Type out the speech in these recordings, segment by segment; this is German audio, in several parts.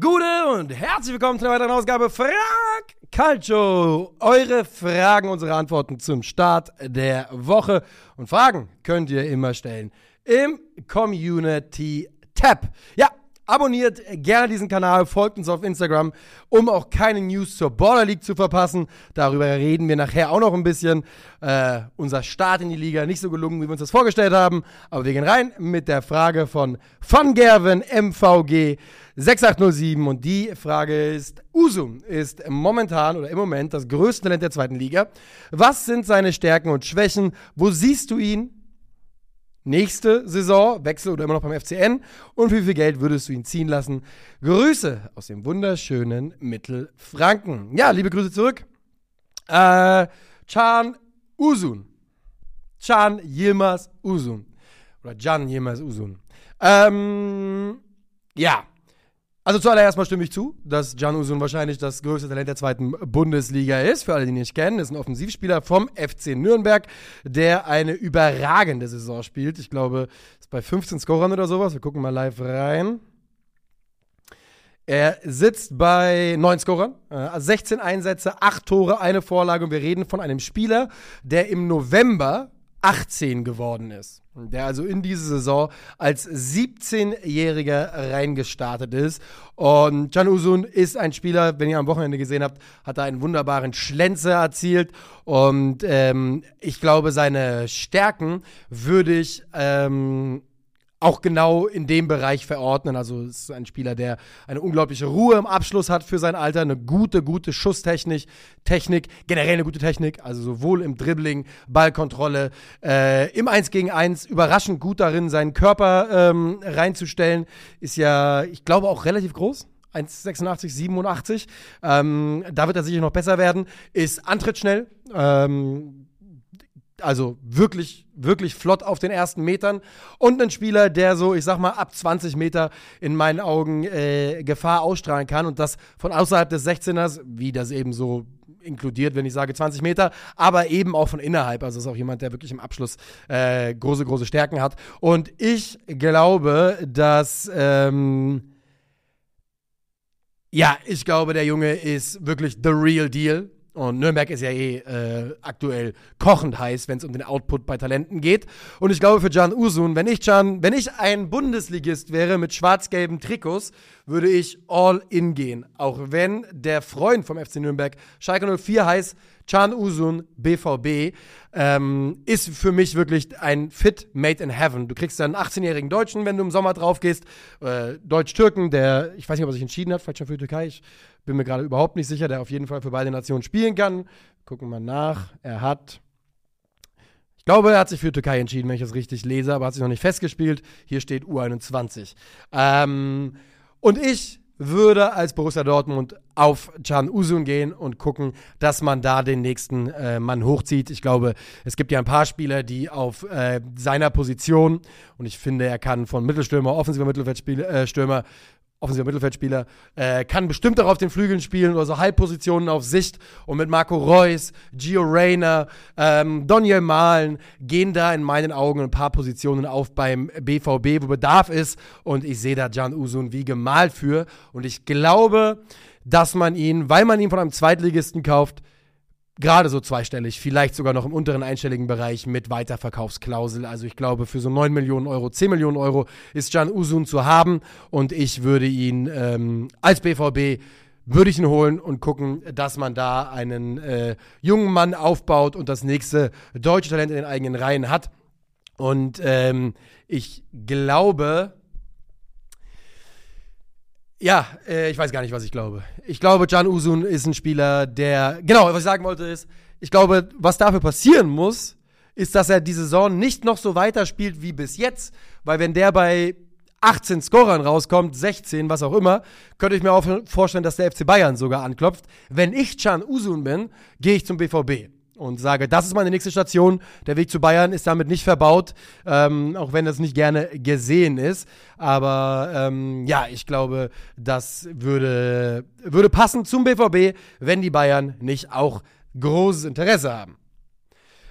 Gute und herzlich willkommen zu einer weiteren Ausgabe Frag Calcio. Eure Fragen, unsere Antworten zum Start der Woche. Und Fragen könnt ihr immer stellen im Community Tab. Ja, Abonniert gerne diesen Kanal, folgt uns auf Instagram, um auch keine News zur Border League zu verpassen. Darüber reden wir nachher auch noch ein bisschen. Äh, unser Start in die Liga nicht so gelungen, wie wir uns das vorgestellt haben. Aber wir gehen rein mit der Frage von Van Gerven MVG 6807. Und die Frage ist, Usum ist momentan oder im Moment das größte Talent der zweiten Liga. Was sind seine Stärken und Schwächen? Wo siehst du ihn? nächste Saison, Wechsel oder immer noch beim FCN und wie viel Geld würdest du ihn ziehen lassen? Grüße aus dem wunderschönen Mittelfranken. Ja, liebe Grüße zurück. Äh, Chan Usun. Chan Yilmaz Usun. Oder Can Yilmaz Usun. Ähm, ja, also zuallererst mal stimme ich zu, dass Can Usun wahrscheinlich das größte Talent der zweiten Bundesliga ist. Für alle, die ihn nicht kennen, ist ein Offensivspieler vom FC Nürnberg, der eine überragende Saison spielt. Ich glaube, ist bei 15 Scorern oder sowas. Wir gucken mal live rein. Er sitzt bei 9 Scorern, 16 äh, Einsätze, 8 Tore, eine Vorlage und wir reden von einem Spieler, der im November 18 geworden ist der also in diese Saison als 17-Jähriger reingestartet ist. Und Can Usun ist ein Spieler, wenn ihr am Wochenende gesehen habt, hat er einen wunderbaren Schlenzer erzielt. Und ähm, ich glaube, seine Stärken würde ich ähm, auch genau in dem Bereich verordnen. Also es ist ein Spieler, der eine unglaubliche Ruhe im Abschluss hat für sein Alter, eine gute, gute Schusstechnik, Technik, generell eine gute Technik, also sowohl im Dribbling, Ballkontrolle, äh, im 1 gegen 1, überraschend gut darin, seinen Körper ähm, reinzustellen, ist ja, ich glaube, auch relativ groß. 1,86, 87. Ähm, da wird er sicher noch besser werden. Ist antrittsschnell. Ähm, also wirklich, wirklich flott auf den ersten Metern. Und ein Spieler, der so, ich sag mal, ab 20 Meter in meinen Augen äh, Gefahr ausstrahlen kann und das von außerhalb des 16ers, wie das eben so inkludiert, wenn ich sage 20 Meter, aber eben auch von innerhalb. Also ist auch jemand, der wirklich im Abschluss äh, große, große Stärken hat. Und ich glaube, dass. Ähm, ja, ich glaube, der Junge ist wirklich the real deal. Und Nürnberg ist ja eh äh, aktuell kochend heiß, wenn es um den Output bei Talenten geht. Und ich glaube für Can Usun, wenn ich Can, wenn ich ein Bundesligist wäre mit schwarz-gelben Trikots, würde ich all in gehen. Auch wenn der Freund vom FC Nürnberg Schalke 04 heißt, Can Usun BVB, ähm, ist für mich wirklich ein Fit made in heaven. Du kriegst dann einen 18-jährigen Deutschen, wenn du im Sommer drauf gehst, äh, Deutsch-Türken, der, ich weiß nicht, ob er sich entschieden hat, vielleicht schon für die Türkei, ich bin mir gerade überhaupt nicht sicher, der auf jeden Fall für beide Nationen spielen kann. Gucken wir mal nach. Er hat ich glaube, er hat sich für Türkei entschieden, wenn ich das richtig lese, aber hat sich noch nicht festgespielt. Hier steht U21. Ähm, und ich würde als Borussia Dortmund auf Can Usun gehen und gucken, dass man da den nächsten äh, Mann hochzieht. Ich glaube, es gibt ja ein paar Spieler, die auf äh, seiner Position, und ich finde, er kann von Mittelstürmer, offensiver Mittelfeldstürmer äh, offensiver Mittelfeldspieler, äh, kann bestimmt auch auf den Flügeln spielen oder so Halbpositionen auf Sicht. Und mit Marco Reus, Gio Reyna, ähm, Daniel Mahlen gehen da in meinen Augen ein paar Positionen auf beim BVB, wo Bedarf ist. Und ich sehe da Can Usun wie gemalt für. Und ich glaube, dass man ihn, weil man ihn von einem Zweitligisten kauft, gerade so zweistellig, vielleicht sogar noch im unteren einstelligen Bereich mit Weiterverkaufsklausel. Also ich glaube, für so 9 Millionen Euro, 10 Millionen Euro ist Can Usun zu haben und ich würde ihn ähm, als BVB würde ich ihn holen und gucken, dass man da einen äh, jungen Mann aufbaut und das nächste deutsche Talent in den eigenen Reihen hat. Und ähm, ich glaube, ja, äh, ich weiß gar nicht, was ich glaube. Ich glaube, Can Usun ist ein Spieler, der. Genau, was ich sagen wollte ist, ich glaube, was dafür passieren muss, ist, dass er die Saison nicht noch so weiterspielt wie bis jetzt. Weil wenn der bei 18 Scorern rauskommt, 16, was auch immer, könnte ich mir auch vorstellen, dass der FC Bayern sogar anklopft. Wenn ich Can Usun bin, gehe ich zum BVB und sage, das ist meine nächste Station. Der Weg zu Bayern ist damit nicht verbaut, ähm, auch wenn das nicht gerne gesehen ist. Aber ähm, ja, ich glaube, das würde, würde passen zum BVB, wenn die Bayern nicht auch großes Interesse haben.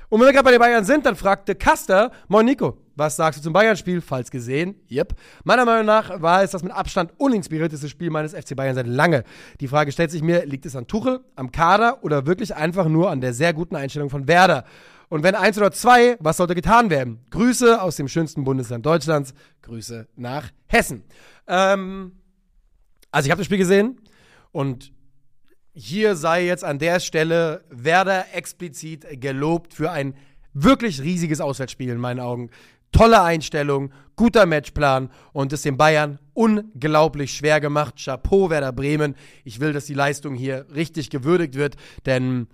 Und wenn wir gerade bei den Bayern sind, dann fragte Caster, moin Nico, Was sagst du zum Bayern-Spiel? Falls gesehen. Yep. Meiner Meinung nach war es das mit Abstand uninspirierteste Spiel meines FC Bayern seit lange. Die Frage stellt sich mir, liegt es an Tuchel, am Kader oder wirklich einfach nur an der sehr guten Einstellung von Werder? Und wenn eins oder zwei, was sollte getan werden? Grüße aus dem schönsten Bundesland Deutschlands. Grüße nach Hessen. Ähm, also ich habe das Spiel gesehen und hier sei jetzt an der Stelle Werder explizit gelobt für ein wirklich riesiges Auswärtsspiel in meinen Augen. Tolle Einstellung, guter Matchplan und es den Bayern unglaublich schwer gemacht. Chapeau Werder Bremen. Ich will, dass die Leistung hier richtig gewürdigt wird, denn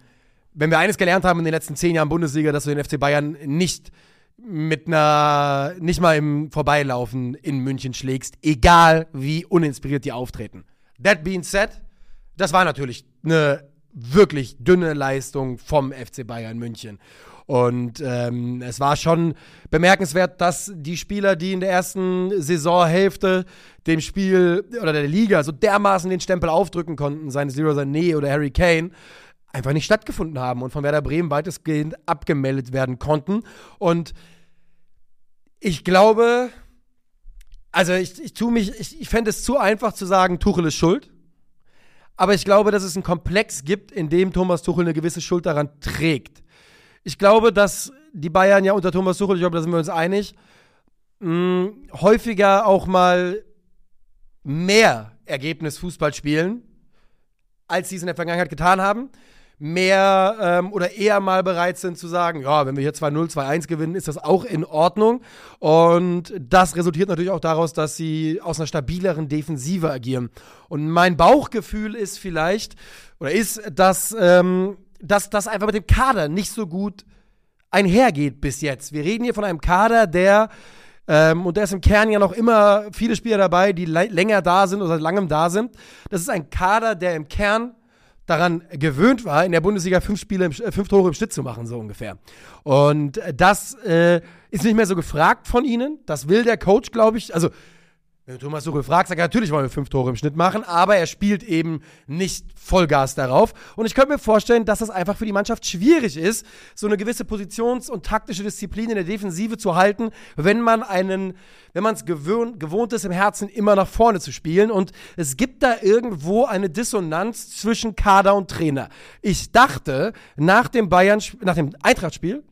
wenn wir eines gelernt haben in den letzten zehn Jahren Bundesliga, dass du den FC Bayern nicht mit einer, nicht mal im Vorbeilaufen in München schlägst, egal wie uninspiriert die auftreten. That being said, das war natürlich eine wirklich dünne Leistung vom FC Bayern München. Und ähm, es war schon bemerkenswert, dass die Spieler, die in der ersten Saisonhälfte dem Spiel oder der Liga so dermaßen den Stempel aufdrücken konnten, seien es Leroy Sané oder Harry Kane, einfach nicht stattgefunden haben und von Werder Bremen weitestgehend abgemeldet werden konnten. Und ich glaube, also ich, ich tue mich, ich, ich fände es zu einfach zu sagen, Tuchel ist schuld. Aber ich glaube, dass es einen Komplex gibt, in dem Thomas Tuchel eine gewisse Schuld daran trägt. Ich glaube, dass die Bayern ja unter Thomas Tuchel, ich glaube, da sind wir uns einig, mh, häufiger auch mal mehr Ergebnisfußball spielen, als sie es in der Vergangenheit getan haben mehr ähm, oder eher mal bereit sind zu sagen, ja, wenn wir hier 2-0, 2-1 gewinnen, ist das auch in Ordnung. Und das resultiert natürlich auch daraus, dass sie aus einer stabileren Defensive agieren. Und mein Bauchgefühl ist vielleicht, oder ist, dass, ähm, dass das einfach mit dem Kader nicht so gut einhergeht bis jetzt. Wir reden hier von einem Kader, der ähm, und da ist im Kern ja noch immer viele Spieler dabei, die länger da sind oder seit langem da sind. Das ist ein Kader, der im Kern daran gewöhnt war, in der Bundesliga fünf Spiele, im, äh, fünf Tore im Schnitt zu machen, so ungefähr. Und das äh, ist nicht mehr so gefragt von ihnen. Das will der Coach, glaube ich. Also wenn Thomas Tuchel fragst, sagt er, natürlich wollen wir fünf Tore im Schnitt machen, aber er spielt eben nicht Vollgas darauf. Und ich könnte mir vorstellen, dass das einfach für die Mannschaft schwierig ist, so eine gewisse Positions- und taktische Disziplin in der Defensive zu halten, wenn man einen, wenn man es gewohnt, gewohnt ist, im Herzen immer nach vorne zu spielen. Und es gibt da irgendwo eine Dissonanz zwischen Kader und Trainer. Ich dachte, nach dem Bayern, nach dem Eintracht-Spiel,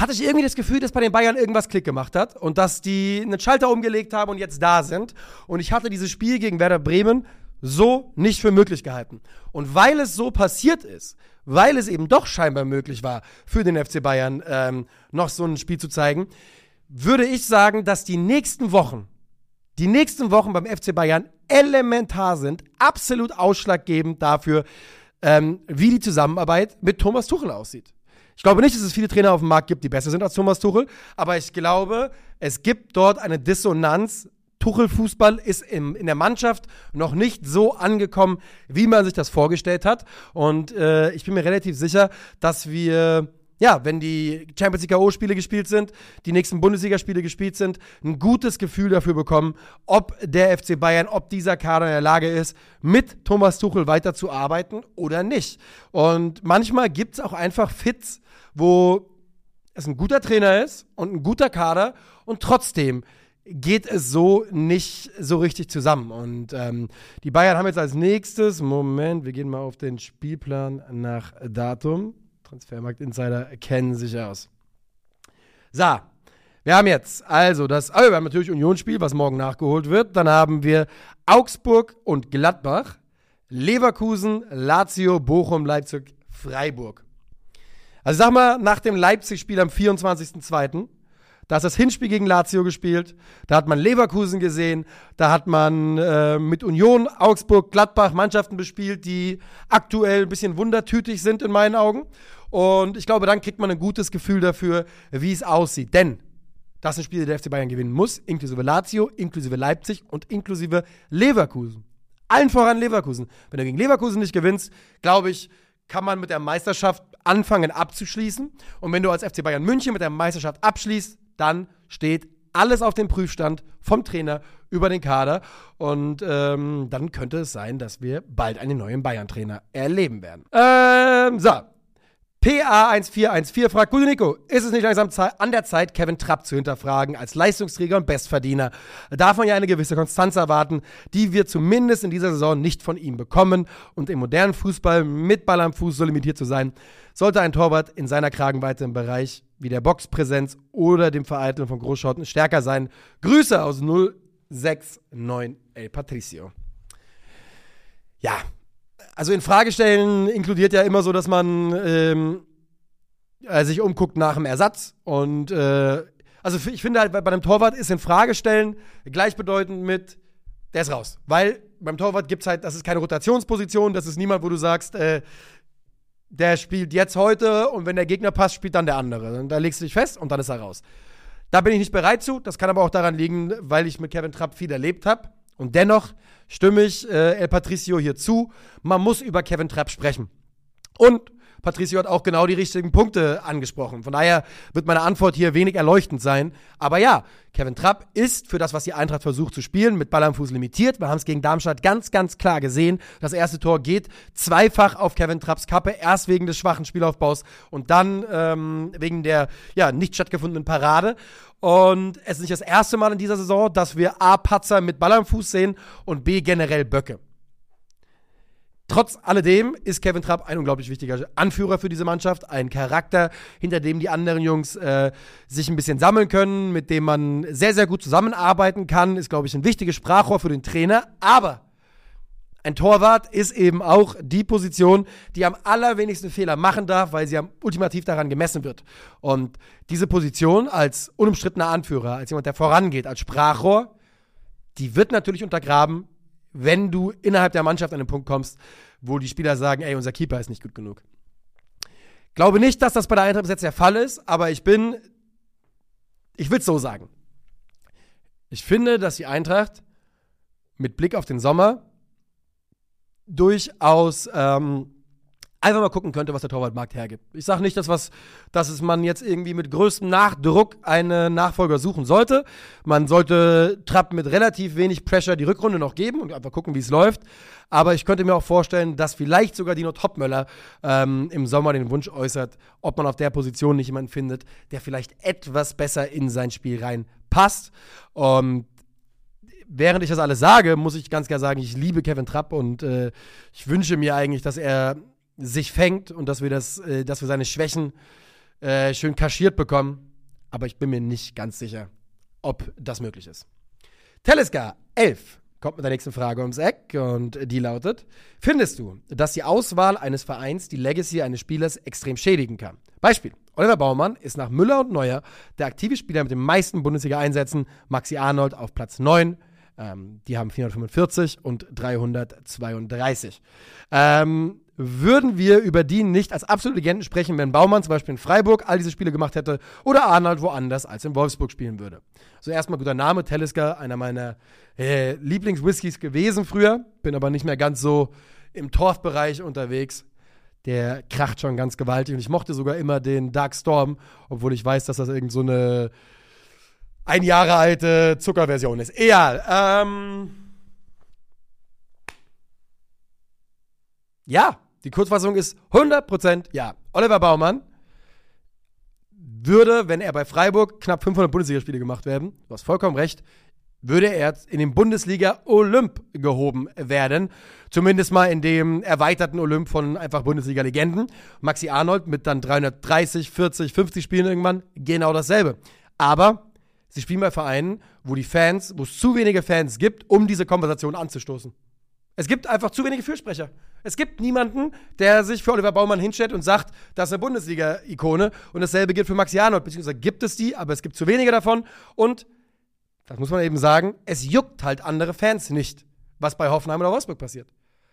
hatte ich irgendwie das Gefühl, dass bei den Bayern irgendwas Klick gemacht hat und dass die einen Schalter umgelegt haben und jetzt da sind. Und ich hatte dieses Spiel gegen Werder Bremen so nicht für möglich gehalten. Und weil es so passiert ist, weil es eben doch scheinbar möglich war, für den FC Bayern ähm, noch so ein Spiel zu zeigen, würde ich sagen, dass die nächsten Wochen, die nächsten Wochen beim FC Bayern elementar sind, absolut ausschlaggebend dafür, ähm, wie die Zusammenarbeit mit Thomas Tuchel aussieht. Ich glaube nicht, dass es viele Trainer auf dem Markt gibt, die besser sind als Thomas Tuchel, aber ich glaube, es gibt dort eine Dissonanz. Tuchel-Fußball ist im, in der Mannschaft noch nicht so angekommen, wie man sich das vorgestellt hat. Und äh, ich bin mir relativ sicher, dass wir ja, wenn die Champions League K.O.-Spiele gespielt sind, die nächsten Bundesligaspiele gespielt sind, ein gutes Gefühl dafür bekommen, ob der FC Bayern, ob dieser Kader in der Lage ist, mit Thomas Tuchel weiterzuarbeiten oder nicht. Und manchmal gibt es auch einfach Fits, wo es ein guter Trainer ist und ein guter Kader und trotzdem geht es so nicht so richtig zusammen. Und ähm, die Bayern haben jetzt als nächstes, Moment, wir gehen mal auf den Spielplan nach Datum. Transfermarkt Insider kennen sich aus. So, wir haben jetzt also das, oh, wir haben natürlich Unionsspiel, was morgen nachgeholt wird. Dann haben wir Augsburg und Gladbach, Leverkusen, Lazio, Bochum, Leipzig, Freiburg. Also sag mal, nach dem Leipzig-Spiel am 24.02., da ist das Hinspiel gegen Lazio gespielt, da hat man Leverkusen gesehen, da hat man äh, mit Union, Augsburg, Gladbach Mannschaften bespielt, die aktuell ein bisschen wundertütig sind in meinen Augen. Und ich glaube, dann kriegt man ein gutes Gefühl dafür, wie es aussieht. Denn das sind Spiele, die der FC Bayern gewinnen muss, inklusive Lazio, inklusive Leipzig und inklusive Leverkusen. Allen voran Leverkusen. Wenn du gegen Leverkusen nicht gewinnst, glaube ich, kann man mit der Meisterschaft anfangen abzuschließen. Und wenn du als FC Bayern München mit der Meisterschaft abschließt, dann steht alles auf dem Prüfstand vom Trainer über den Kader. Und ähm, dann könnte es sein, dass wir bald einen neuen Bayern-Trainer erleben werden. Ähm, so, PA1414 fragt, Gute Nico, ist es nicht langsam an der Zeit, Kevin Trapp zu hinterfragen als Leistungsträger und Bestverdiener? Darf man ja eine gewisse Konstanz erwarten, die wir zumindest in dieser Saison nicht von ihm bekommen. Und im modernen Fußball mit Ball am Fuß so limitiert zu sein, sollte ein Torwart in seiner Kragenweite im Bereich wie der Boxpräsenz oder dem Vereiteln von Großschotten stärker sein. Grüße aus 069 El Patricio. Ja, also in Frage stellen inkludiert ja immer so, dass man ähm, äh, sich umguckt nach dem Ersatz. Und äh, also ich finde halt, bei, einem Torwart ist in Frage stellen gleichbedeutend mit, der ist raus. Weil beim Torwart gibt es halt, das ist keine Rotationsposition, das ist niemand, wo du sagst, äh, der spielt jetzt heute und wenn der Gegner passt, spielt dann der andere. Und da legst du dich fest und dann ist er raus. Da bin ich nicht bereit zu. Das kann aber auch daran liegen, weil ich mit Kevin Trapp viel erlebt habe. Und dennoch stimme ich äh, El Patricio hier zu. Man muss über Kevin Trapp sprechen. Und Patricio hat auch genau die richtigen Punkte angesprochen. Von daher wird meine Antwort hier wenig erleuchtend sein. Aber ja, Kevin Trapp ist für das, was die Eintracht versucht zu spielen, mit Ball am Fuß limitiert. Wir haben es gegen Darmstadt ganz, ganz klar gesehen. Das erste Tor geht zweifach auf Kevin Trapps Kappe. Erst wegen des schwachen Spielaufbaus und dann ähm, wegen der ja, nicht stattgefundenen Parade. Und es ist nicht das erste Mal in dieser Saison, dass wir A. Patzer mit Ball am Fuß sehen und B. generell Böcke. Trotz alledem ist Kevin Trapp ein unglaublich wichtiger Anführer für diese Mannschaft, ein Charakter, hinter dem die anderen Jungs äh, sich ein bisschen sammeln können, mit dem man sehr, sehr gut zusammenarbeiten kann, ist, glaube ich, ein wichtiges Sprachrohr für den Trainer. Aber ein Torwart ist eben auch die Position, die am allerwenigsten Fehler machen darf, weil sie am ultimativ daran gemessen wird. Und diese Position als unumstrittener Anführer, als jemand, der vorangeht, als Sprachrohr, die wird natürlich untergraben, wenn du innerhalb der Mannschaft an den Punkt kommst, wo die Spieler sagen, ey, unser Keeper ist nicht gut genug. Glaube nicht, dass das bei der Eintracht bis jetzt der Fall ist, aber ich bin, ich will es so sagen. Ich finde, dass die Eintracht mit Blick auf den Sommer durchaus ähm, einfach mal gucken könnte, was der Torwartmarkt hergibt. Ich sage nicht, dass, was, dass es man jetzt irgendwie mit größtem Nachdruck einen Nachfolger suchen sollte. Man sollte Trapp mit relativ wenig Pressure die Rückrunde noch geben und einfach gucken, wie es läuft. Aber ich könnte mir auch vorstellen, dass vielleicht sogar Dino Topmöller ähm, im Sommer den Wunsch äußert, ob man auf der Position nicht jemanden findet, der vielleicht etwas besser in sein Spiel reinpasst. Und während ich das alles sage, muss ich ganz klar sagen, ich liebe Kevin Trapp und äh, ich wünsche mir eigentlich, dass er sich fängt und dass wir, das, äh, dass wir seine Schwächen äh, schön kaschiert bekommen. Aber ich bin mir nicht ganz sicher, ob das möglich ist. Teleska 11 kommt mit der nächsten Frage ums Eck und die lautet: Findest du, dass die Auswahl eines Vereins die Legacy eines Spielers extrem schädigen kann? Beispiel: Oliver Baumann ist nach Müller und Neuer der aktive Spieler mit den meisten Bundesliga-Einsätzen, Maxi Arnold auf Platz 9. Ähm, die haben 445 und 332. Ähm, würden wir über die nicht als absolute Legenden sprechen, wenn Baumann zum Beispiel in Freiburg all diese Spiele gemacht hätte oder Arnold woanders als in Wolfsburg spielen würde. So erstmal guter Name, Tellisker, einer meiner äh, Lieblingswhiskys gewesen früher, bin aber nicht mehr ganz so im Torfbereich unterwegs. Der kracht schon ganz gewaltig und ich mochte sogar immer den Dark Storm, obwohl ich weiß, dass das irgend so eine ein Jahre alte Zuckerversion ist. Egal. Ähm ja, die Kurzfassung ist 100% ja. Oliver Baumann würde, wenn er bei Freiburg knapp 500 Bundesligaspiele gemacht werden, du hast vollkommen recht, würde er in den Bundesliga Olymp gehoben werden. Zumindest mal in dem erweiterten Olymp von einfach Bundesliga-Legenden. Maxi Arnold mit dann 330, 40, 50 Spielen irgendwann genau dasselbe. Aber sie spielen bei Vereinen, wo die Fans, wo es zu wenige Fans gibt, um diese Konversation anzustoßen. Es gibt einfach zu wenige Fürsprecher. Es gibt niemanden, der sich für Oliver Baumann hinstellt und sagt, das ist eine Bundesliga-Ikone. Und dasselbe gilt für Maxi Arnold. Beziehungsweise gibt es die, aber es gibt zu wenige davon. Und, das muss man eben sagen, es juckt halt andere Fans nicht, was bei Hoffenheim oder Wolfsburg passiert.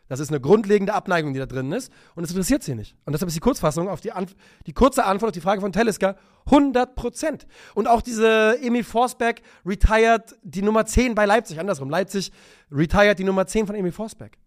Das ist eine grundlegende Abneigung, die da drin ist. Und es interessiert sie nicht. Und deshalb ist die Kurzfassung auf die, Anf die kurze Antwort auf die Frage von Tellisker 100 Prozent. Und auch diese Emil Forsberg retired die Nummer 10 bei Leipzig. Andersrum. Leipzig retired die Nummer 10 von Emil Forsberg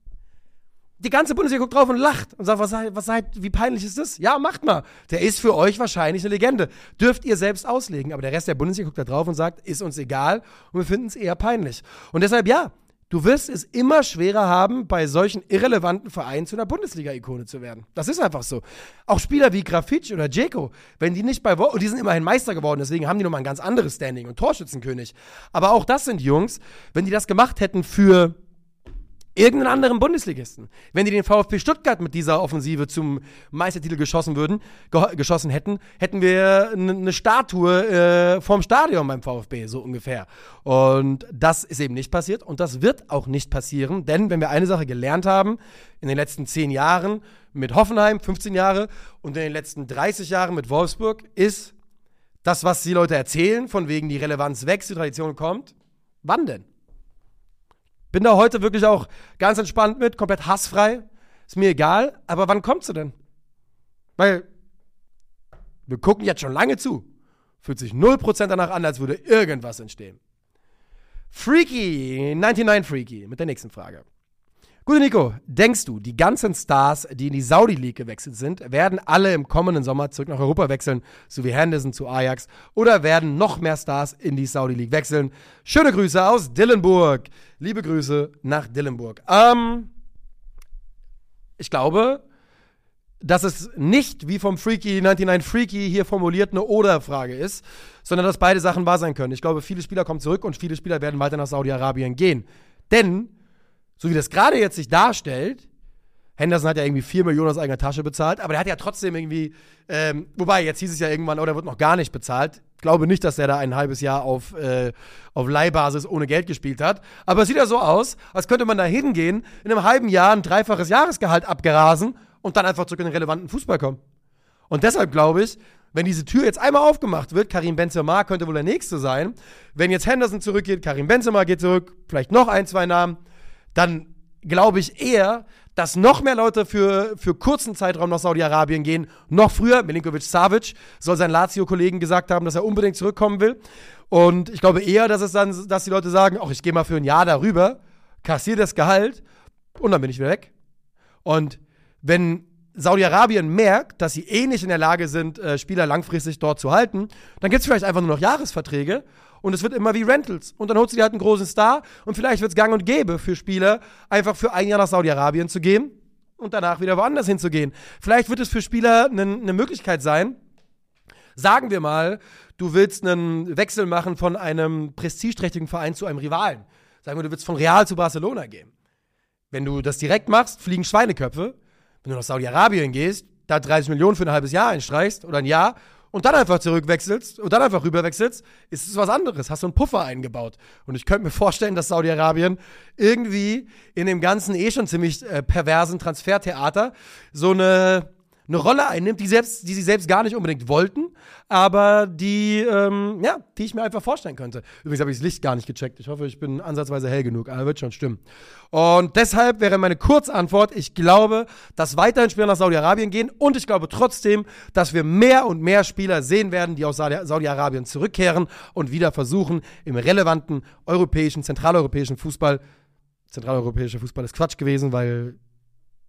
die ganze Bundesliga guckt drauf und lacht und sagt, was seid, was seid, wie peinlich ist das? Ja, macht mal. Der ist für euch wahrscheinlich eine Legende. Dürft ihr selbst auslegen. Aber der Rest der Bundesliga guckt da drauf und sagt, ist uns egal und wir finden es eher peinlich. Und deshalb, ja, du wirst es immer schwerer haben, bei solchen irrelevanten Vereinen zu einer Bundesliga-Ikone zu werden. Das ist einfach so. Auch Spieler wie Grafitsch oder Dzeko, wenn die nicht bei, Wo und die sind immerhin Meister geworden, deswegen haben die nochmal ein ganz anderes Standing und Torschützenkönig. Aber auch das sind Jungs, wenn die das gemacht hätten für irgendeinen anderen Bundesligisten. Wenn die den VfB Stuttgart mit dieser Offensive zum Meistertitel geschossen würden, ge geschossen hätten, hätten wir eine Statue äh, vorm Stadion beim VfB, so ungefähr. Und das ist eben nicht passiert und das wird auch nicht passieren, denn wenn wir eine Sache gelernt haben in den letzten zehn Jahren mit Hoffenheim, 15 Jahre und in den letzten 30 Jahren mit Wolfsburg, ist das, was die Leute erzählen, von wegen die Relevanz wächst, die Tradition kommt. Wann denn? Bin da heute wirklich auch ganz entspannt mit, komplett hassfrei. Ist mir egal, aber wann kommt sie denn? Weil wir gucken jetzt schon lange zu. Fühlt sich 0% danach an, als würde irgendwas entstehen. Freaky, 99 Freaky, mit der nächsten Frage. Gute Nico, denkst du, die ganzen Stars, die in die Saudi League gewechselt sind, werden alle im kommenden Sommer zurück nach Europa wechseln, so wie Henderson zu Ajax, oder werden noch mehr Stars in die Saudi League wechseln? Schöne Grüße aus Dillenburg. Liebe Grüße nach Dillenburg. Ähm, ich glaube, dass es nicht wie vom Freaky 99 Freaky hier formuliert eine Oder-Frage ist, sondern dass beide Sachen wahr sein können. Ich glaube, viele Spieler kommen zurück und viele Spieler werden weiter nach Saudi-Arabien gehen. Denn so wie das gerade jetzt sich darstellt, Henderson hat ja irgendwie 4 Millionen aus eigener Tasche bezahlt, aber der hat ja trotzdem irgendwie, ähm, wobei jetzt hieß es ja irgendwann, oh, der wird noch gar nicht bezahlt. Ich glaube nicht, dass der da ein halbes Jahr auf, äh, auf Leihbasis ohne Geld gespielt hat. Aber es sieht ja so aus, als könnte man da hingehen, in einem halben Jahr ein dreifaches Jahresgehalt abgrasen und dann einfach zurück in den relevanten Fußball kommen. Und deshalb glaube ich, wenn diese Tür jetzt einmal aufgemacht wird, Karim Benzema könnte wohl der Nächste sein. Wenn jetzt Henderson zurückgeht, Karim Benzema geht zurück, vielleicht noch ein, zwei Namen dann glaube ich eher, dass noch mehr Leute für, für kurzen Zeitraum nach Saudi-Arabien gehen. Noch früher, Milinkovic Savic soll seinen Lazio-Kollegen gesagt haben, dass er unbedingt zurückkommen will. Und ich glaube eher, dass es dann, dass die Leute sagen, ach, ich gehe mal für ein Jahr darüber, kassiere das Gehalt und dann bin ich wieder weg. Und wenn Saudi-Arabien merkt, dass sie eh nicht in der Lage sind, äh, Spieler langfristig dort zu halten, dann gibt es vielleicht einfach nur noch Jahresverträge und es wird immer wie Rentals. Und dann holst du dir halt einen großen Star und vielleicht wird es gang und gäbe für Spieler, einfach für ein Jahr nach Saudi-Arabien zu gehen und danach wieder woanders hinzugehen. Vielleicht wird es für Spieler eine ne Möglichkeit sein, sagen wir mal, du willst einen Wechsel machen von einem prestigeträchtigen Verein zu einem Rivalen. Sagen wir, du willst von Real zu Barcelona gehen. Wenn du das direkt machst, fliegen Schweineköpfe. Wenn du nach Saudi-Arabien gehst, da 30 Millionen für ein halbes Jahr einstreichst oder ein Jahr und dann einfach zurückwechselst und dann einfach rüberwechselst, ist es was anderes. Hast du einen Puffer eingebaut. Und ich könnte mir vorstellen, dass Saudi-Arabien irgendwie in dem ganzen eh schon ziemlich äh, perversen Transfertheater so eine eine Rolle einnimmt, die, selbst, die sie selbst gar nicht unbedingt wollten, aber die, ähm, ja, die ich mir einfach vorstellen könnte. Übrigens habe ich das Licht gar nicht gecheckt. Ich hoffe, ich bin ansatzweise hell genug, aber wird schon stimmen. Und deshalb wäre meine Kurzantwort, ich glaube, dass weiterhin Spieler nach Saudi-Arabien gehen und ich glaube trotzdem, dass wir mehr und mehr Spieler sehen werden, die aus Saudi-Arabien zurückkehren und wieder versuchen, im relevanten europäischen, zentraleuropäischen Fußball zentraleuropäischer Fußball ist Quatsch gewesen, weil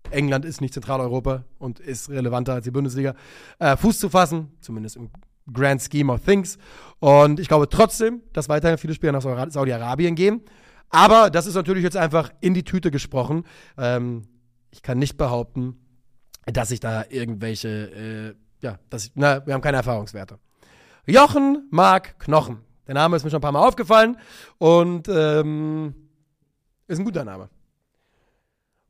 England ist nicht Zentraleuropa und ist relevanter als die Bundesliga, äh, Fuß zu fassen, zumindest im Grand Scheme of Things. Und ich glaube trotzdem, dass weiterhin viele Spieler nach Saudi-Arabien gehen. Aber das ist natürlich jetzt einfach in die Tüte gesprochen. Ähm, ich kann nicht behaupten, dass ich da irgendwelche, äh, ja, dass ich, na, wir haben keine Erfahrungswerte. Jochen Mark Knochen. Der Name ist mir schon ein paar Mal aufgefallen und ähm, ist ein guter Name.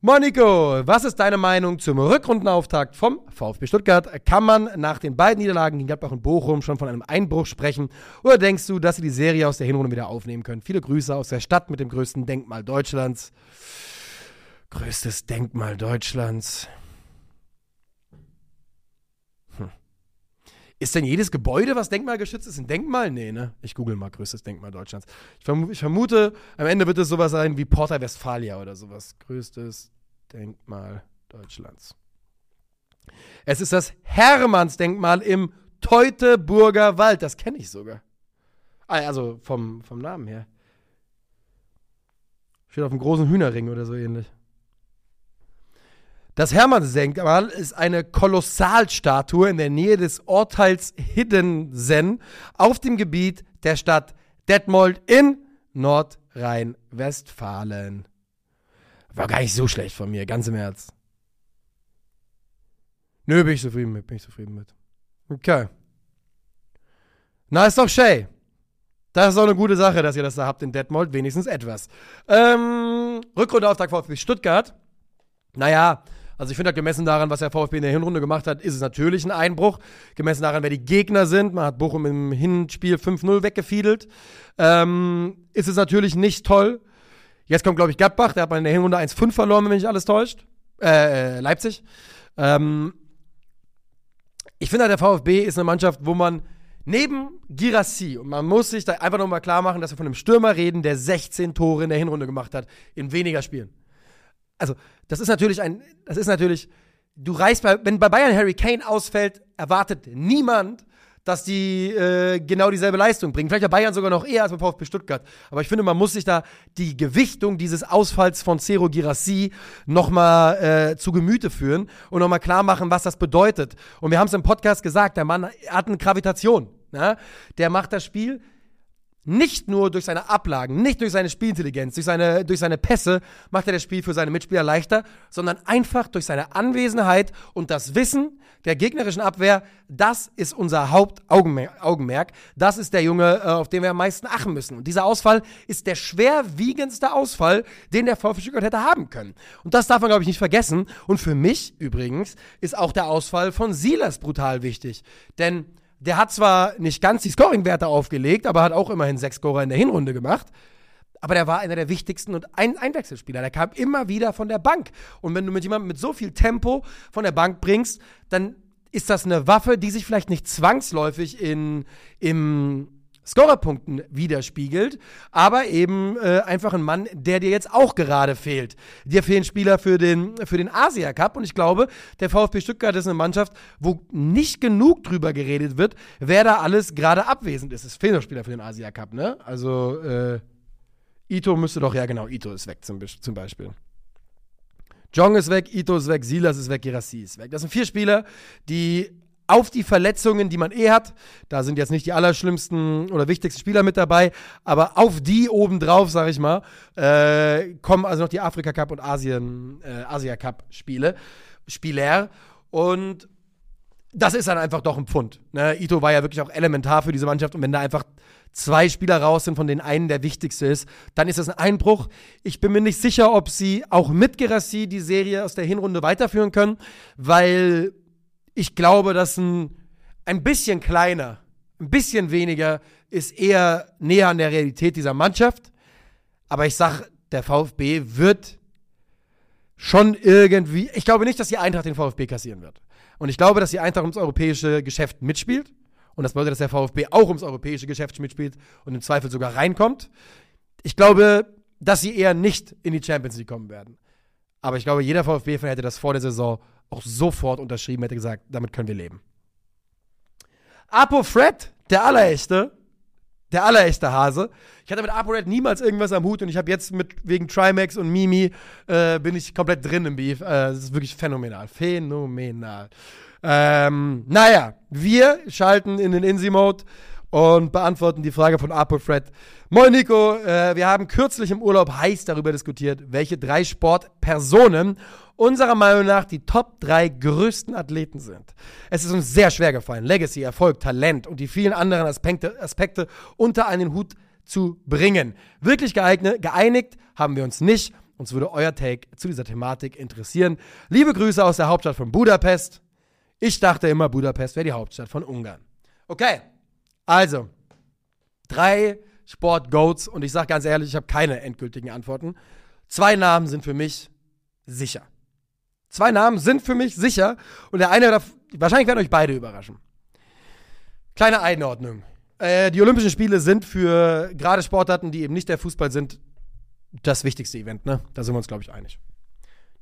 Moniko, was ist deine Meinung zum Rückrundenauftakt vom VfB Stuttgart? Kann man nach den beiden Niederlagen gegen Gladbach und Bochum schon von einem Einbruch sprechen? Oder denkst du, dass sie die Serie aus der Hinrunde wieder aufnehmen können? Viele Grüße aus der Stadt mit dem größten Denkmal Deutschlands. Größtes Denkmal Deutschlands. Ist denn jedes Gebäude, was denkmalgeschützt ist, ein Denkmal? Nee, ne? Ich google mal größtes Denkmal Deutschlands. Ich, verm ich vermute, am Ende wird es sowas sein wie Porta Westfalia oder sowas. Größtes Denkmal Deutschlands. Es ist das Hermannsdenkmal im Teutoburger Wald. Das kenne ich sogar. Ah, also vom, vom Namen her. Steht auf einem großen Hühnerring oder so ähnlich. Das Hermannsdenkmal ist eine Kolossalstatue in der Nähe des Orteils Hiddensen auf dem Gebiet der Stadt Detmold in Nordrhein-Westfalen. War gar nicht so schlecht von mir, ganz im Ernst. Nö, bin ich zufrieden mit, bin ich zufrieden mit. Okay. Na, ist doch Shay. Das ist auch eine gute Sache, dass ihr das da habt in Detmold, wenigstens etwas. Ähm, Rückrundeauftakt VfB Stuttgart. Naja, also ich finde, gemessen daran, was der VfB in der Hinrunde gemacht hat, ist es natürlich ein Einbruch. Gemessen daran, wer die Gegner sind, man hat Bochum im Hinspiel 5-0 weggefiedelt, ähm, ist es natürlich nicht toll. Jetzt kommt, glaube ich, Gladbach, der hat mal in der Hinrunde 1-5 verloren, wenn mich alles täuscht. Äh, äh, Leipzig. Ähm, ich finde, der VfB ist eine Mannschaft, wo man neben Girassi, und man muss sich da einfach nochmal klar machen, dass wir von einem Stürmer reden, der 16 Tore in der Hinrunde gemacht hat, in weniger Spielen. Also, das ist natürlich ein, das ist natürlich, du reißt bei, wenn bei Bayern Harry Kane ausfällt, erwartet niemand, dass die äh, genau dieselbe Leistung bringen. Vielleicht bei Bayern sogar noch eher als beim VfB Stuttgart. Aber ich finde, man muss sich da die Gewichtung dieses Ausfalls von Cero Girassi nochmal äh, zu Gemüte führen und nochmal klar machen, was das bedeutet. Und wir haben es im Podcast gesagt, der Mann hat eine Gravitation. Ne? Der macht das Spiel nicht nur durch seine Ablagen, nicht durch seine Spielintelligenz, durch seine, durch seine Pässe macht er das Spiel für seine Mitspieler leichter, sondern einfach durch seine Anwesenheit und das Wissen der gegnerischen Abwehr, das ist unser Hauptaugenmerk. Das ist der Junge, äh, auf den wir am meisten achten müssen. Und dieser Ausfall ist der schwerwiegendste Ausfall, den der VfB Stuttgart hätte haben können. Und das darf man, glaube ich, nicht vergessen. Und für mich übrigens ist auch der Ausfall von Silas brutal wichtig. Denn der hat zwar nicht ganz die Scoring-Werte aufgelegt, aber hat auch immerhin sechs Scorer in der Hinrunde gemacht. Aber der war einer der wichtigsten und ein Einwechselspieler. Der kam immer wieder von der Bank. Und wenn du mit jemandem mit so viel Tempo von der Bank bringst, dann ist das eine Waffe, die sich vielleicht nicht zwangsläufig in, im Scorerpunkten widerspiegelt, aber eben äh, einfach ein Mann, der dir jetzt auch gerade fehlt. Dir fehlen Spieler für den, für den Asia Cup und ich glaube, der VfB Stuttgart ist eine Mannschaft, wo nicht genug drüber geredet wird, wer da alles gerade abwesend ist. Es fehlen noch Spieler für den Asia Cup, ne? Also, äh, Ito müsste doch, ja genau, Ito ist weg zum, zum Beispiel. Jong ist weg, Ito ist weg, Silas ist weg, Girassi ist weg. Das sind vier Spieler, die auf die Verletzungen, die man eh hat. Da sind jetzt nicht die allerschlimmsten oder wichtigsten Spieler mit dabei, aber auf die obendrauf, sag ich mal, äh, kommen also noch die Afrika Cup und Asien, äh, Asia Cup Spiele, Spieler. Und das ist dann einfach doch ein Pfund. Ne? Ito war ja wirklich auch elementar für diese Mannschaft und wenn da einfach zwei Spieler raus sind, von denen einen der wichtigste ist, dann ist das ein Einbruch. Ich bin mir nicht sicher, ob sie auch mit Gerassi die Serie aus der Hinrunde weiterführen können, weil ich glaube, dass ein, ein bisschen kleiner, ein bisschen weniger ist eher näher an der Realität dieser Mannschaft. Aber ich sag, der VfB wird schon irgendwie. Ich glaube nicht, dass die Eintracht den VfB kassieren wird. Und ich glaube, dass die Eintracht ums europäische Geschäft mitspielt. Und das bedeutet, dass der VfB auch ums europäische Geschäft mitspielt und im Zweifel sogar reinkommt. Ich glaube, dass sie eher nicht in die Champions League kommen werden. Aber ich glaube, jeder VfB-Fan hätte das vor der Saison auch sofort unterschrieben, hätte gesagt, damit können wir leben. Apo Fred, der allerechte, der allerechte Hase. Ich hatte mit Apo Red niemals irgendwas am Hut und ich habe jetzt mit wegen Trimax und Mimi äh, bin ich komplett drin im Beef. Äh, das ist wirklich phänomenal. Phänomenal. Ähm, naja, wir schalten in den Insi-Mode und beantworten die Frage von Apo Fred. Moin Nico, äh, wir haben kürzlich im Urlaub heiß darüber diskutiert, welche drei Sportpersonen unserer Meinung nach die Top drei größten Athleten sind. Es ist uns sehr schwer gefallen, Legacy, Erfolg, Talent und die vielen anderen Aspekte, Aspekte unter einen Hut zu bringen. Wirklich geeignet, geeinigt haben wir uns nicht. Uns würde euer Take zu dieser Thematik interessieren. Liebe Grüße aus der Hauptstadt von Budapest. Ich dachte immer, Budapest wäre die Hauptstadt von Ungarn. Okay, also, drei Sport-Goats und ich sage ganz ehrlich, ich habe keine endgültigen Antworten. Zwei Namen sind für mich sicher. Zwei Namen sind für mich sicher und der eine, wahrscheinlich werden euch beide überraschen. Kleine Einordnung. Äh, die Olympischen Spiele sind für gerade Sportarten, die eben nicht der Fußball sind, das wichtigste Event, ne? Da sind wir uns, glaube ich, einig.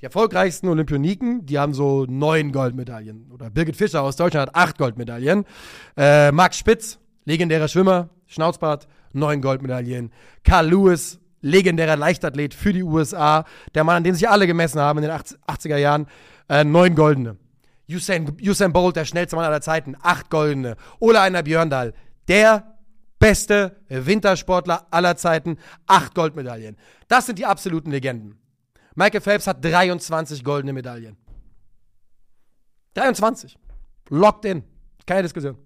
Die erfolgreichsten Olympioniken, die haben so neun Goldmedaillen. Oder Birgit Fischer aus Deutschland hat acht Goldmedaillen. Äh, Max Spitz legendärer Schwimmer, Schnauzbart, neun Goldmedaillen. Carl Lewis, legendärer Leichtathlet für die USA, der Mann, an den sich alle gemessen haben in den 80er Jahren, äh, neun goldene. Usain, Usain Bolt, der schnellste Mann aller Zeiten, acht goldene. Ola Einer Björndal, der beste Wintersportler aller Zeiten, acht Goldmedaillen. Das sind die absoluten Legenden. Michael Phelps hat 23 goldene Medaillen. 23. Locked in. Keine Diskussion.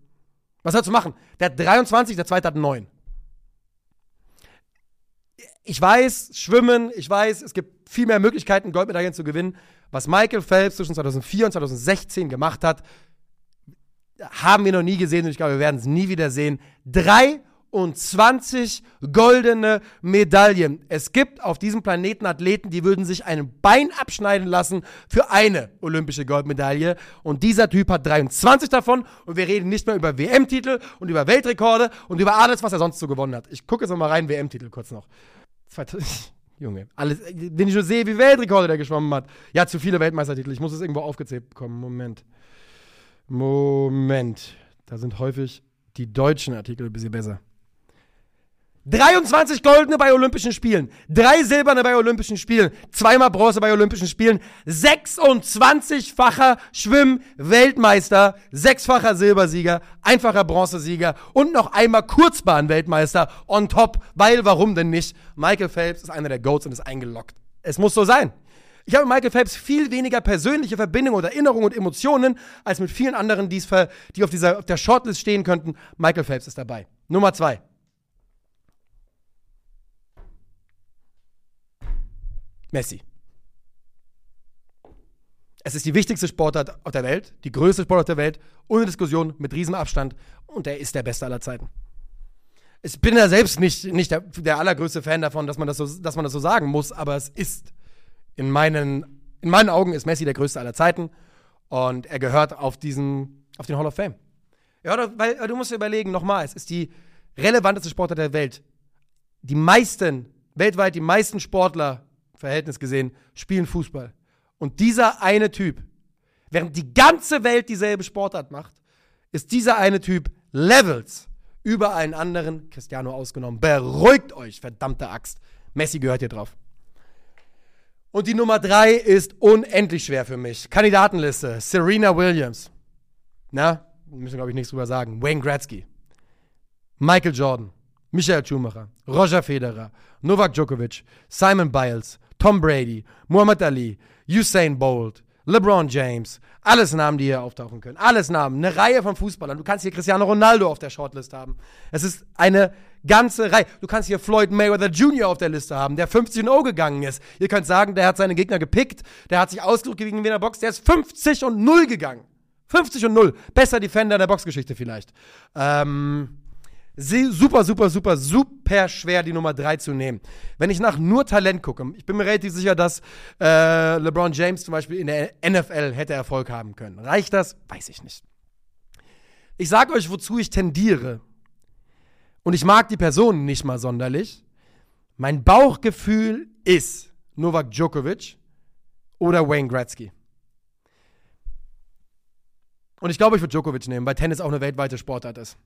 Was soll zu machen? Der hat 23, der zweite hat 9. Ich weiß, Schwimmen, ich weiß, es gibt viel mehr Möglichkeiten, Goldmedaillen zu gewinnen. Was Michael Phelps zwischen 2004 und 2016 gemacht hat, haben wir noch nie gesehen und ich glaube, wir werden es nie wieder sehen. 23 goldene Medaillen. Es gibt auf diesem Planeten Athleten, die würden sich ein Bein abschneiden lassen für eine olympische Goldmedaille. Und dieser Typ hat 23 davon. Und wir reden nicht mehr über WM-Titel und über Weltrekorde und über alles, was er sonst so gewonnen hat. Ich gucke jetzt mal rein, WM-Titel kurz noch. Junge, alles, wenn ich nur sehe, wie Weltrekorde der geschwommen hat. Ja, zu viele Weltmeistertitel. Ich muss es irgendwo aufgezählt bekommen. Moment. Moment. Da sind häufig die deutschen Artikel ein bisschen besser. 23 Goldene bei Olympischen Spielen, drei Silberne bei Olympischen Spielen, zweimal Bronze bei Olympischen Spielen, 26-facher Schwimm-Weltmeister, sechsfacher Silbersieger, einfacher Bronzesieger und noch einmal Kurzbahn-Weltmeister on top, weil warum denn nicht? Michael Phelps ist einer der Goats und ist eingeloggt. Es muss so sein. Ich habe mit Michael Phelps viel weniger persönliche Verbindung und Erinnerungen und Emotionen als mit vielen anderen, die auf, dieser, auf der Shortlist stehen könnten. Michael Phelps ist dabei. Nummer zwei. Messi. Es ist die wichtigste Sportart auf der Welt, die größte Sportart der Welt, ohne Diskussion, mit Riesenabstand und er ist der Beste aller Zeiten. Ich bin ja selbst nicht, nicht der, der allergrößte Fan davon, dass man, das so, dass man das so sagen muss, aber es ist in meinen, in meinen Augen ist Messi der größte aller Zeiten und er gehört auf diesen, auf den Hall of Fame. Ja, weil du musst dir überlegen, nochmal, es ist die relevanteste Sportart der Welt. Die meisten, weltweit die meisten Sportler, Verhältnis gesehen, spielen Fußball. Und dieser eine Typ, während die ganze Welt dieselbe Sportart macht, ist dieser eine Typ Levels über einen anderen, Cristiano ausgenommen. Beruhigt euch, verdammte Axt. Messi gehört hier drauf. Und die Nummer drei ist unendlich schwer für mich. Kandidatenliste: Serena Williams. Na, müssen glaube ich nichts drüber sagen. Wayne Gretzky. Michael Jordan. Michael Schumacher. Roger Federer. Novak Djokovic. Simon Biles. Tom Brady. Muhammad Ali. Usain Bolt. LeBron James. Alles Namen, die hier auftauchen können. Alles Namen. Eine Reihe von Fußballern. Du kannst hier Cristiano Ronaldo auf der Shortlist haben. Es ist eine ganze Reihe. Du kannst hier Floyd Mayweather Jr. auf der Liste haben, der 50 0 gegangen ist. Ihr könnt sagen, der hat seine Gegner gepickt, der hat sich ausgesucht gegen Wiener Box, der ist 50 und 0 gegangen. 50 und 0. Besser Defender der Boxgeschichte vielleicht. Ähm, super, super, super, super schwer, die Nummer 3 zu nehmen. Wenn ich nach nur Talent gucke, ich bin mir relativ sicher, dass äh, LeBron James zum Beispiel in der NFL hätte Erfolg haben können. Reicht das? Weiß ich nicht. Ich sage euch, wozu ich tendiere und ich mag die Person nicht mal sonderlich. Mein Bauchgefühl ist Novak Djokovic oder Wayne Gretzky. Und ich glaube, ich würde Djokovic nehmen, weil Tennis auch eine weltweite Sportart ist.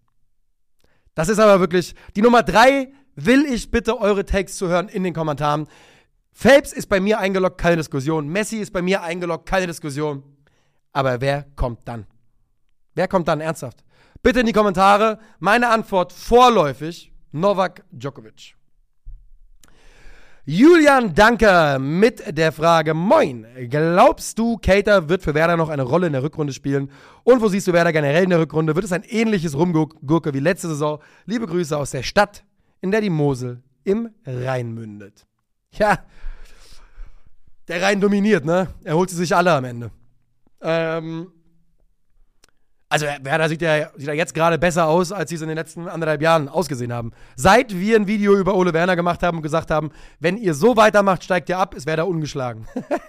Das ist aber wirklich die Nummer drei. Will ich bitte eure Takes zu hören in den Kommentaren. Phelps ist bei mir eingeloggt, keine Diskussion. Messi ist bei mir eingeloggt, keine Diskussion. Aber wer kommt dann? Wer kommt dann ernsthaft? Bitte in die Kommentare. Meine Antwort vorläufig: Novak Djokovic. Julian Danker mit der Frage: Moin, glaubst du, Cater wird für Werder noch eine Rolle in der Rückrunde spielen? Und wo siehst du Werder generell in der Rückrunde? Wird es ein ähnliches Rumgurke wie letzte Saison? Liebe Grüße aus der Stadt, in der die Mosel im Rhein mündet. Ja, der Rhein dominiert, ne? Er holt sie sich alle am Ende. Ähm, also Werder sieht ja, sieht jetzt gerade besser aus, als sie es in den letzten anderthalb Jahren ausgesehen haben. Seit wir ein Video über Ole Werner gemacht haben und gesagt haben, wenn ihr so weitermacht, steigt ihr ab, ist Werder ungeschlagen.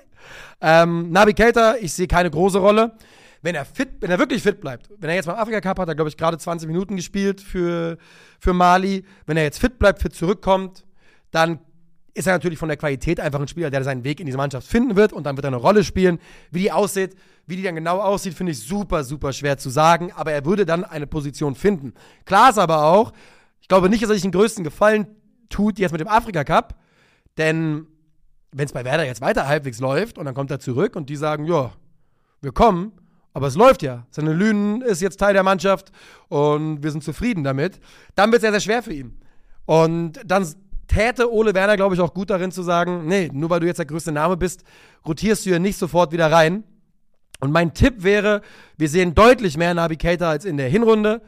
ähm, Nabi Keita, ich sehe keine große Rolle. Wenn er fit, wenn er wirklich fit bleibt, wenn er jetzt beim Afrika Cup hat, hat er, glaube ich, gerade 20 Minuten gespielt für, für Mali. Wenn er jetzt fit bleibt, fit zurückkommt, dann ist er natürlich von der Qualität einfach ein Spieler, der seinen Weg in diese Mannschaft finden wird und dann wird er eine Rolle spielen. Wie die aussieht, wie die dann genau aussieht, finde ich super, super schwer zu sagen, aber er würde dann eine Position finden. Klar ist aber auch, ich glaube nicht, dass er sich den größten Gefallen tut jetzt mit dem Afrika Cup, denn wenn es bei Werder jetzt weiter halbwegs läuft und dann kommt er zurück und die sagen, ja, wir kommen, aber es läuft ja. Seine Lünen ist jetzt Teil der Mannschaft und wir sind zufrieden damit. Dann wird es sehr, sehr schwer für ihn. Und dann täte Ole Werner, glaube ich, auch gut darin zu sagen, nee, nur weil du jetzt der größte Name bist, rotierst du ja nicht sofort wieder rein. Und mein Tipp wäre, wir sehen deutlich mehr Navigator als in der Hinrunde.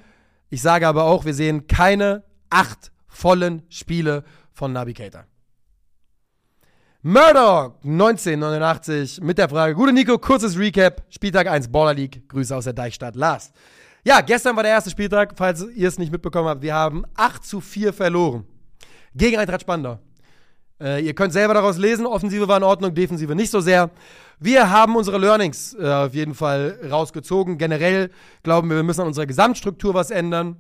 Ich sage aber auch, wir sehen keine acht vollen Spiele von Navigator. Murdoch 1989 mit der Frage, gute Nico, kurzes Recap, Spieltag 1 Baller League, Grüße aus der Deichstadt, Lars. Ja, gestern war der erste Spieltag, falls ihr es nicht mitbekommen habt, wir haben 8 zu 4 verloren gegen Eintracht Spandau. Äh, ihr könnt selber daraus lesen, Offensive war in Ordnung, Defensive nicht so sehr. Wir haben unsere Learnings äh, auf jeden Fall rausgezogen. Generell glauben wir, wir müssen an unserer Gesamtstruktur was ändern.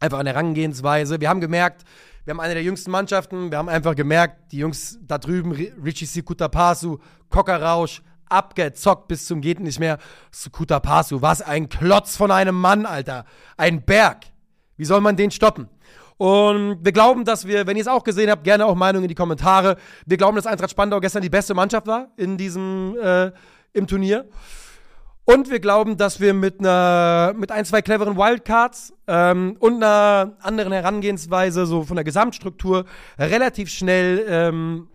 Einfach an der Herangehensweise. Wir haben gemerkt, wir haben eine der jüngsten Mannschaften. Wir haben einfach gemerkt, die Jungs da drüben, Richie Sikutapasu, Rausch, abgezockt bis zum geht nicht mehr. Sikutapasu, was ein Klotz von einem Mann, Alter. Ein Berg. Wie soll man den stoppen? Und wir glauben, dass wir, wenn ihr es auch gesehen habt, gerne auch Meinung in die Kommentare. Wir glauben, dass Eintracht Spandau gestern die beste Mannschaft war in diesem, äh, im Turnier. Und wir glauben, dass wir mit, einer, mit ein, zwei cleveren Wildcards ähm, und einer anderen Herangehensweise, so von der Gesamtstruktur, relativ schnell, ähm,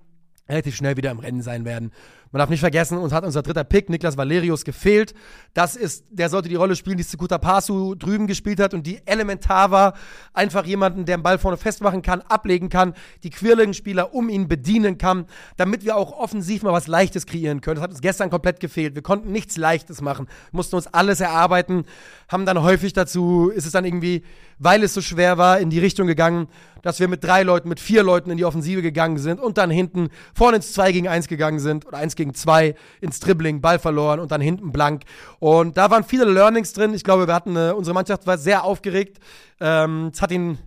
relativ schnell wieder im Rennen sein werden. Man darf nicht vergessen, uns hat unser dritter Pick, Niklas Valerius, gefehlt. Das ist, der sollte die Rolle spielen, die Sekuta Pasu drüben gespielt hat und die elementar war. Einfach jemanden, der den Ball vorne festmachen kann, ablegen kann, die quirligen Spieler um ihn bedienen kann, damit wir auch offensiv mal was Leichtes kreieren können. Das hat uns gestern komplett gefehlt. Wir konnten nichts Leichtes machen, mussten uns alles erarbeiten, haben dann häufig dazu, ist es dann irgendwie, weil es so schwer war, in die Richtung gegangen, dass wir mit drei Leuten, mit vier Leuten in die Offensive gegangen sind und dann hinten vorne ins 2 gegen 1 gegangen sind oder 1 gegen 2 ins Dribbling, Ball verloren und dann hinten blank. Und da waren viele Learnings drin. Ich glaube, wir hatten, äh, unsere Mannschaft war sehr aufgeregt. Ähm, es hat ihn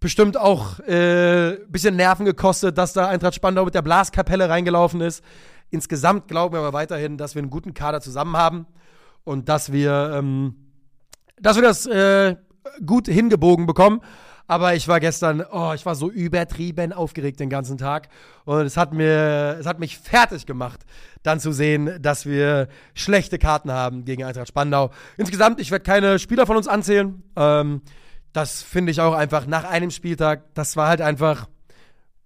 bestimmt auch äh, bisschen Nerven gekostet, dass da Eintracht Spandau mit der Blaskapelle reingelaufen ist. Insgesamt glauben wir aber weiterhin, dass wir einen guten Kader zusammen haben und dass wir, ähm, dass wir das äh, gut hingebogen bekommen. Aber ich war gestern, oh, ich war so übertrieben aufgeregt den ganzen Tag. Und es hat mir, es hat mich fertig gemacht, dann zu sehen, dass wir schlechte Karten haben gegen Eintracht Spandau. Insgesamt, ich werde keine Spieler von uns anzählen. Ähm, das finde ich auch einfach nach einem Spieltag. Das war halt einfach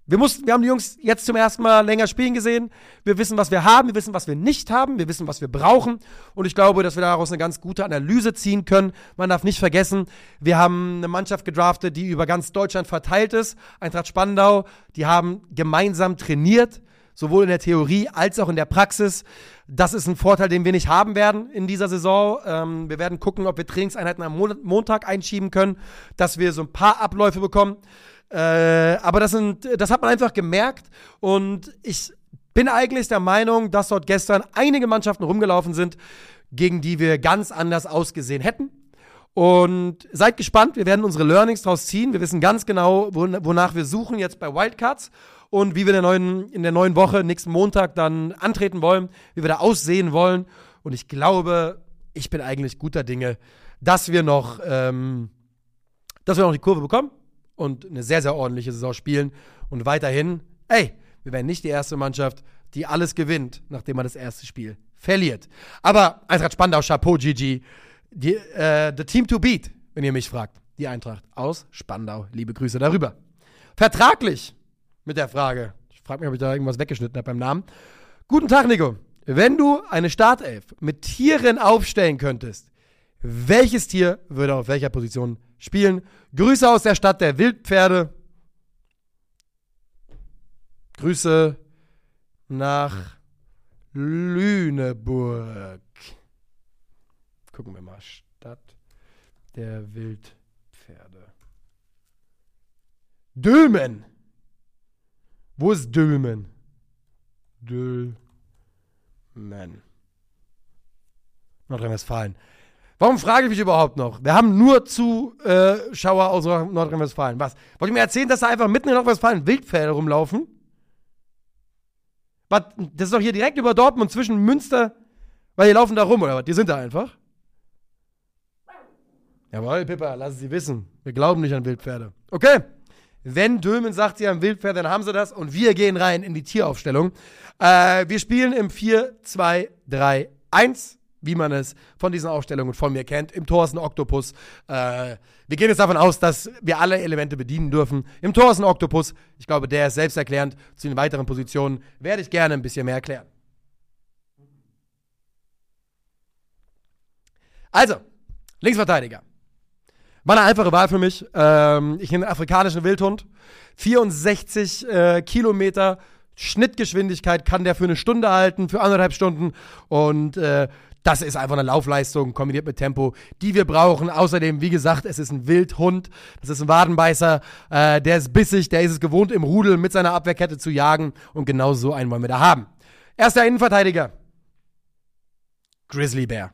wir, mussten, wir haben die Jungs jetzt zum ersten Mal länger spielen gesehen. Wir wissen, was wir haben, wir wissen, was wir nicht haben, wir wissen, was wir brauchen. Und ich glaube, dass wir daraus eine ganz gute Analyse ziehen können. Man darf nicht vergessen, wir haben eine Mannschaft gedraftet, die über ganz Deutschland verteilt ist. Eintracht Spandau, die haben gemeinsam trainiert, sowohl in der Theorie als auch in der Praxis. Das ist ein Vorteil, den wir nicht haben werden in dieser Saison. Ähm, wir werden gucken, ob wir Trainingseinheiten am Montag einschieben können, dass wir so ein paar Abläufe bekommen. Äh, aber das, sind, das hat man einfach gemerkt und ich bin eigentlich der Meinung, dass dort gestern einige Mannschaften rumgelaufen sind, gegen die wir ganz anders ausgesehen hätten. Und seid gespannt, wir werden unsere Learnings daraus ziehen. Wir wissen ganz genau, wonach wir suchen jetzt bei Wildcards und wie wir in der neuen, in der neuen Woche, nächsten Montag, dann antreten wollen, wie wir da aussehen wollen. Und ich glaube, ich bin eigentlich guter Dinge, dass wir noch, ähm, dass wir noch die Kurve bekommen und eine sehr, sehr ordentliche Saison spielen. Und weiterhin, ey, wir werden nicht die erste Mannschaft, die alles gewinnt, nachdem man das erste Spiel verliert. Aber Eintracht Spandau, Chapeau, GG. Die, äh, the team to beat, wenn ihr mich fragt. Die Eintracht aus Spandau. Liebe Grüße darüber. Vertraglich mit der Frage. Ich frage mich, ob ich da irgendwas weggeschnitten habe beim Namen. Guten Tag, Nico. Wenn du eine Startelf mit Tieren aufstellen könntest, welches Tier würde auf welcher Position spielen? Grüße aus der Stadt der Wildpferde. Grüße nach Lüneburg. Gucken wir mal. Stadt der Wildpferde. Dülmen. Wo ist Dülmen? Dülmen. Nordrhein-Westfalen. Warum frage ich mich überhaupt noch? Wir haben nur Zuschauer aus Nordrhein-Westfalen. Was? Wollt ihr mir erzählen, dass da einfach mitten in Nordrhein-Westfalen Wildpferde rumlaufen? Was? Das ist doch hier direkt über Dortmund zwischen Münster. Weil die laufen da rum, oder was? Die sind da einfach. Jawohl, Pippa, lass sie wissen. Wir glauben nicht an Wildpferde. Okay. Wenn Dömen sagt, sie haben Wildpferde, dann haben sie das und wir gehen rein in die Tieraufstellung. Äh, wir spielen im 4-2-3-1 wie man es von diesen Aufstellungen von mir kennt. Im Tor ist ein Oktopus. Äh, wir gehen jetzt davon aus, dass wir alle Elemente bedienen dürfen. Im Tor ist ein Oktopus. Ich glaube, der ist selbsterklärend. Zu den weiteren Positionen werde ich gerne ein bisschen mehr erklären. Also, Linksverteidiger. War eine einfache Wahl für mich. Ähm, ich nehme einen afrikanischen Wildhund. 64 äh, Kilometer Schnittgeschwindigkeit kann der für eine Stunde halten, für anderthalb Stunden. Und äh, das ist einfach eine Laufleistung kombiniert mit Tempo, die wir brauchen. Außerdem, wie gesagt, es ist ein Wildhund. Das ist ein Wadenbeißer. Äh, der ist bissig, der ist es gewohnt, im Rudel mit seiner Abwehrkette zu jagen. Und genau so einen wollen wir da haben. Erster Innenverteidiger. Grizzly Bear.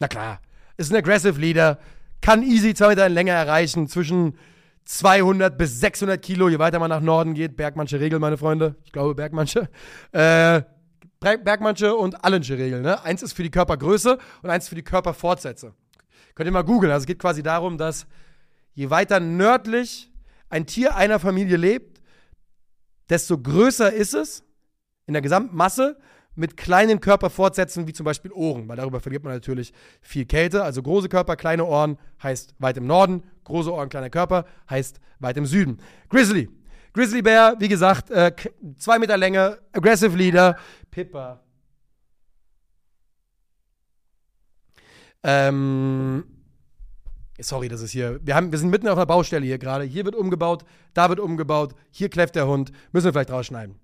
Na klar. Ist ein Aggressive Leader. Kann easy zwei Meter in Länge erreichen. Zwischen 200 bis 600 Kilo, je weiter man nach Norden geht. Bergmannsche Regel, meine Freunde. Ich glaube, Bergmannsche. Äh, Bergmannsche und Allensche Regel. Ne? Eins ist für die Körpergröße und eins für die Körperfortsätze. Könnt ihr mal googeln. Also es geht quasi darum, dass je weiter nördlich ein Tier einer Familie lebt, desto größer ist es in der Gesamtmasse mit kleinen Körperfortsätzen, wie zum Beispiel Ohren, weil darüber verliert man natürlich viel Kälte. Also große Körper, kleine Ohren heißt weit im Norden, große Ohren, kleiner Körper heißt weit im Süden. Grizzly. Grizzly Bear, wie gesagt, äh, zwei Meter Länge, Aggressive Leader, Pippa. Ähm, sorry, das ist hier. Wir, haben, wir sind mitten auf einer Baustelle hier gerade. Hier wird umgebaut, da wird umgebaut, hier kläfft der Hund. Müssen wir vielleicht rausschneiden.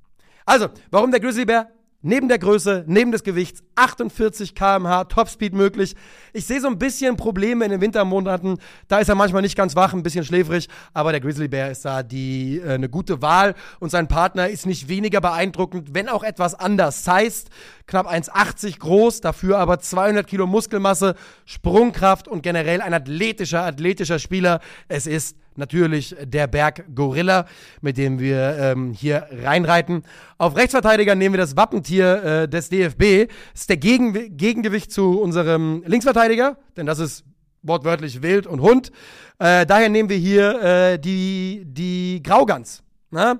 Also, warum der Grizzly Bear? Neben der Größe, neben des Gewichts, 48 km/h, Topspeed möglich. Ich sehe so ein bisschen Probleme in den Wintermonaten. Da ist er manchmal nicht ganz wach, ein bisschen schläfrig, aber der Grizzly Bear ist da die, äh, eine gute Wahl und sein Partner ist nicht weniger beeindruckend, wenn auch etwas anders. Heißt, knapp 1,80 groß, dafür aber 200 Kilo Muskelmasse, Sprungkraft und generell ein athletischer, athletischer Spieler. Es ist natürlich der Berg Gorilla, mit dem wir ähm, hier reinreiten. Auf Rechtsverteidiger nehmen wir das Wappentier äh, des DFB. Das ist der Gegen Gegengewicht zu unserem Linksverteidiger, denn das ist wortwörtlich Wild und Hund. Äh, daher nehmen wir hier äh, die, die Graugans. Na?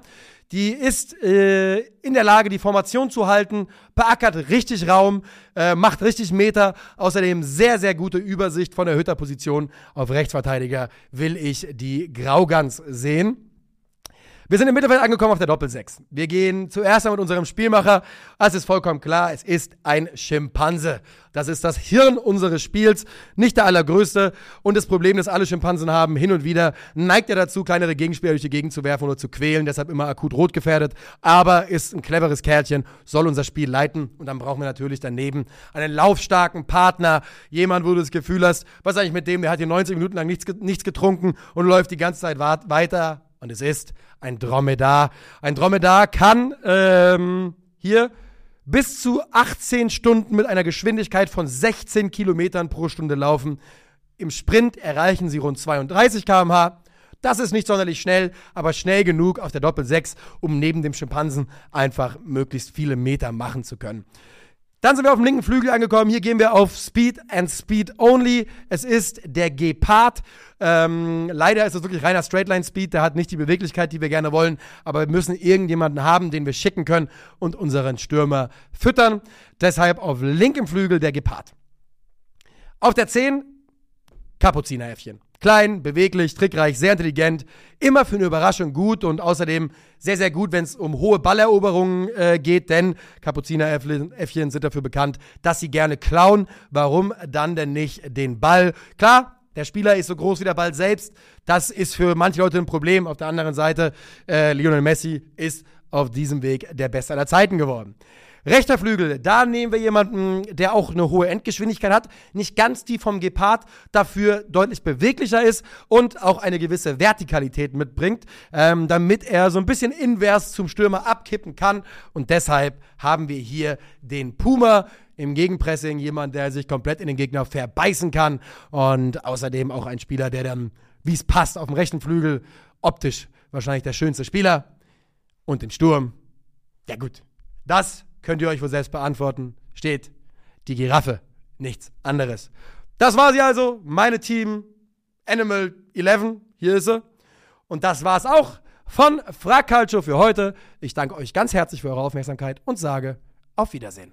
Die ist äh, in der Lage, die Formation zu halten, beackert richtig Raum, äh, macht richtig Meter. Außerdem sehr, sehr gute Übersicht von der Hütterposition. Auf Rechtsverteidiger will ich die Graugans sehen. Wir sind im Mittelfeld angekommen auf der Doppelsechs. Wir gehen zuerst mit unserem Spielmacher. Es ist vollkommen klar, es ist ein Schimpanse. Das ist das Hirn unseres Spiels, nicht der allergrößte. Und das Problem, das alle Schimpansen haben, hin und wieder neigt er dazu, kleinere Gegenspieler durch die Gegend zu werfen oder zu quälen, deshalb immer akut rot gefährdet. Aber ist ein cleveres Kerlchen, soll unser Spiel leiten. Und dann brauchen wir natürlich daneben einen laufstarken Partner, jemand, wo du das Gefühl hast, was eigentlich mit dem, der hat hier 90 Minuten lang nichts, nichts getrunken und läuft die ganze Zeit weiter und es ist ein Dromedar. Ein Dromedar kann ähm, hier bis zu 18 Stunden mit einer Geschwindigkeit von 16 Kilometern pro Stunde laufen. Im Sprint erreichen sie rund 32 km/h. Das ist nicht sonderlich schnell, aber schnell genug auf der Doppel 6, um neben dem Schimpansen einfach möglichst viele Meter machen zu können. Dann sind wir auf dem linken Flügel angekommen. Hier gehen wir auf Speed and Speed Only. Es ist der Gepard. Ähm, leider ist es wirklich reiner Straightline Speed. Der hat nicht die Beweglichkeit, die wir gerne wollen. Aber wir müssen irgendjemanden haben, den wir schicken können und unseren Stürmer füttern. Deshalb auf linkem Flügel der Gepard. Auf der 10 Kapuzineräffchen. Klein, beweglich, trickreich, sehr intelligent, immer für eine Überraschung gut und außerdem sehr, sehr gut, wenn es um hohe Balleroberungen äh, geht, denn Kapuzineräffchen sind dafür bekannt, dass sie gerne klauen. Warum dann denn nicht den Ball? Klar, der Spieler ist so groß wie der Ball selbst. Das ist für manche Leute ein Problem. Auf der anderen Seite, äh, Lionel Messi ist auf diesem Weg der Beste aller Zeiten geworden. Rechter Flügel, da nehmen wir jemanden, der auch eine hohe Endgeschwindigkeit hat, nicht ganz die vom Gepard, dafür deutlich beweglicher ist und auch eine gewisse Vertikalität mitbringt, ähm, damit er so ein bisschen invers zum Stürmer abkippen kann. Und deshalb haben wir hier den Puma im Gegenpressing, jemand, der sich komplett in den Gegner verbeißen kann und außerdem auch ein Spieler, der dann, wie es passt, auf dem rechten Flügel optisch wahrscheinlich der schönste Spieler und den Sturm. Ja gut, das könnt ihr euch wohl selbst beantworten, steht die Giraffe, nichts anderes. Das war sie also, meine Team Animal 11, hier ist sie. Und das war's auch von Frag Calcio für heute. Ich danke euch ganz herzlich für eure Aufmerksamkeit und sage auf Wiedersehen.